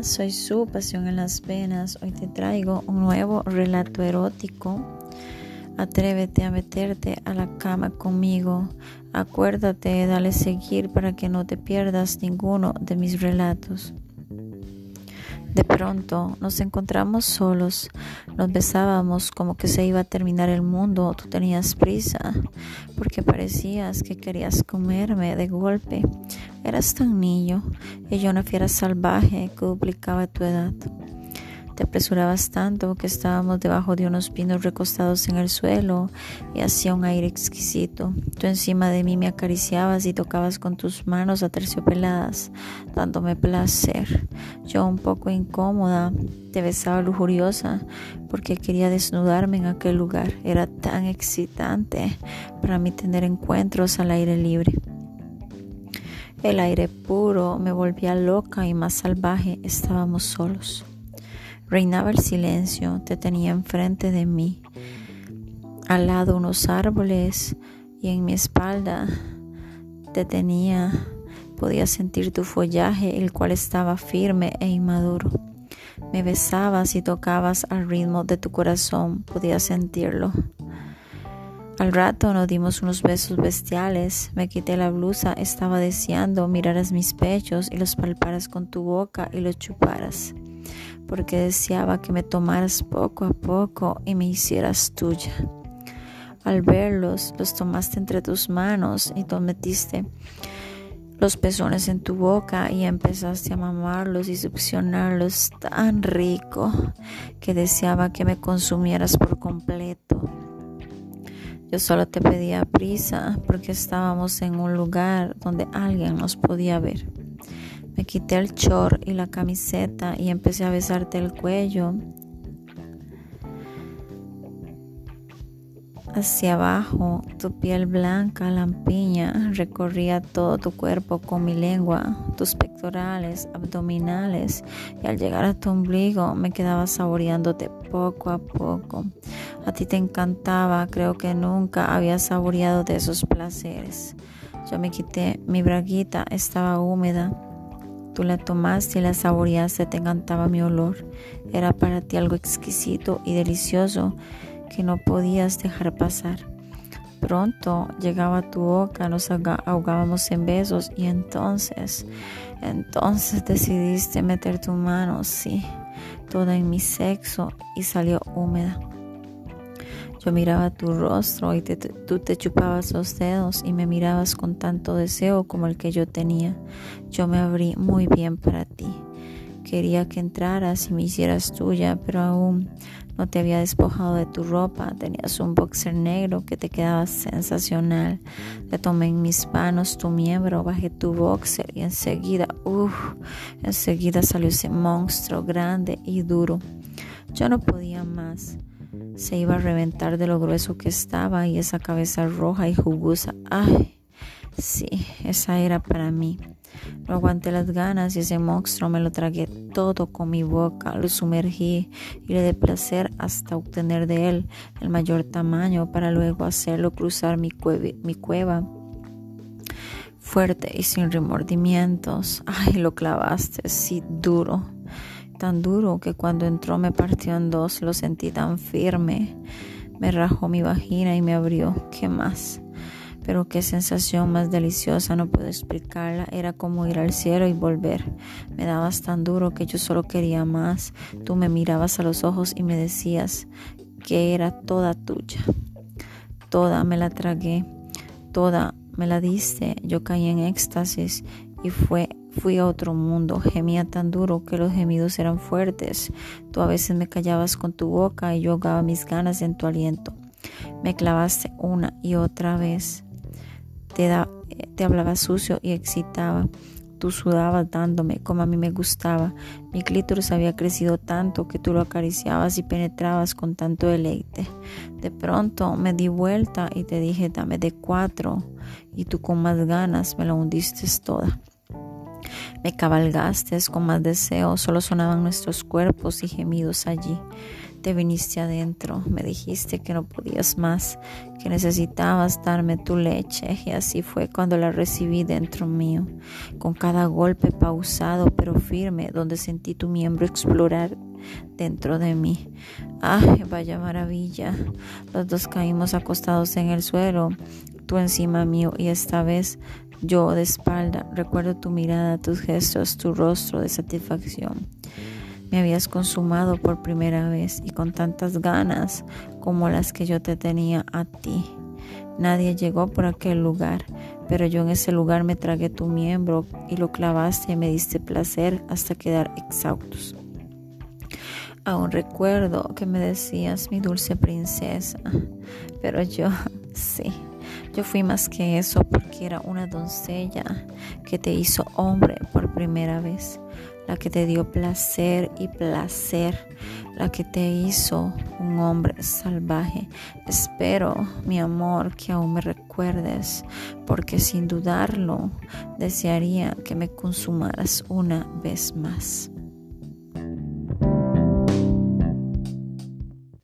Soy su pasión en las venas. Hoy te traigo un nuevo relato erótico. Atrévete a meterte a la cama conmigo. Acuérdate, dale seguir para que no te pierdas ninguno de mis relatos. De pronto nos encontramos solos, nos besábamos como que se iba a terminar el mundo, tú tenías prisa, porque parecías que querías comerme de golpe. Eras tan niño y yo una fiera salvaje que duplicaba tu edad. Te apresurabas tanto que estábamos debajo de unos pinos recostados en el suelo y hacía un aire exquisito. Tú encima de mí me acariciabas y tocabas con tus manos aterciopeladas, dándome placer. Yo un poco incómoda, te besaba lujuriosa porque quería desnudarme en aquel lugar. Era tan excitante para mí tener encuentros al aire libre. El aire puro me volvía loca y más salvaje. Estábamos solos. Reinaba el silencio, te tenía enfrente de mí, al lado unos árboles y en mi espalda te tenía, podía sentir tu follaje, el cual estaba firme e inmaduro. Me besabas y tocabas al ritmo de tu corazón, podía sentirlo. Al rato nos dimos unos besos bestiales, me quité la blusa, estaba deseando miraras mis pechos y los palparas con tu boca y los chuparas porque deseaba que me tomaras poco a poco y me hicieras tuya. Al verlos, los tomaste entre tus manos y tú metiste los pezones en tu boca y empezaste a mamarlos y succionarlos tan rico que deseaba que me consumieras por completo. Yo solo te pedía prisa porque estábamos en un lugar donde alguien nos podía ver. Me quité el short y la camiseta y empecé a besarte el cuello. Hacia abajo, tu piel blanca, lampiña, recorría todo tu cuerpo con mi lengua, tus pectorales, abdominales, y al llegar a tu ombligo me quedaba saboreándote poco a poco. A ti te encantaba, creo que nunca había saboreado de esos placeres. Yo me quité mi braguita, estaba húmeda Tú la tomaste y la saboreaste, te encantaba mi olor. Era para ti algo exquisito y delicioso que no podías dejar pasar. Pronto llegaba tu boca, nos ahogábamos en besos y entonces, entonces decidiste meter tu mano, sí, toda en mi sexo y salió húmeda. Yo miraba tu rostro y tú te chupabas los dedos y me mirabas con tanto deseo como el que yo tenía. Yo me abrí muy bien para ti. Quería que entraras y me hicieras tuya, pero aún no te había despojado de tu ropa. Tenías un boxer negro que te quedaba sensacional. Te tomé en mis manos tu miembro, bajé tu boxer y enseguida, uff, enseguida salió ese monstruo grande y duro. Yo no podía más se iba a reventar de lo grueso que estaba y esa cabeza roja y jugosa. Ay, sí, esa era para mí. No aguanté las ganas y ese monstruo me lo tragué todo con mi boca, lo sumergí y le di placer hasta obtener de él el mayor tamaño para luego hacerlo cruzar mi, mi cueva fuerte y sin remordimientos. Ay, lo clavaste, sí, duro tan duro que cuando entró me partió en dos, lo sentí tan firme. Me rajó mi vagina y me abrió. ¿Qué más? Pero qué sensación más deliciosa, no puedo explicarla. Era como ir al cielo y volver. Me dabas tan duro que yo solo quería más. Tú me mirabas a los ojos y me decías que era toda tuya. Toda me la tragué. Toda me la diste. Yo caí en éxtasis y fue Fui a otro mundo, gemía tan duro que los gemidos eran fuertes. Tú a veces me callabas con tu boca y yo ahogaba mis ganas en tu aliento. Me clavaste una y otra vez. Te, te hablaba sucio y excitaba. Tú sudabas dándome como a mí me gustaba. Mi clítoris había crecido tanto que tú lo acariciabas y penetrabas con tanto deleite. De pronto me di vuelta y te dije dame de cuatro y tú con más ganas me la hundiste toda. Me cabalgaste con más deseo, solo sonaban nuestros cuerpos y gemidos allí. te viniste adentro, me dijiste que no podías más, que necesitabas darme tu leche y así fue cuando la recibí dentro mío, con cada golpe pausado pero firme, donde sentí tu miembro explorar dentro de mí. ¡Ay, vaya maravilla! Los dos caímos acostados en el suelo, tú encima mío y esta vez yo de espalda. Recuerdo tu mirada, tus gestos, tu rostro de satisfacción. Me habías consumado por primera vez y con tantas ganas como las que yo te tenía a ti. Nadie llegó por aquel lugar, pero yo en ese lugar me tragué tu miembro y lo clavaste y me diste placer hasta quedar exhaustos. Aún recuerdo que me decías mi dulce princesa, pero yo sí, yo fui más que eso porque era una doncella que te hizo hombre por primera vez, la que te dio placer y placer, la que te hizo un hombre salvaje. Espero, mi amor, que aún me recuerdes, porque sin dudarlo desearía que me consumaras una vez más.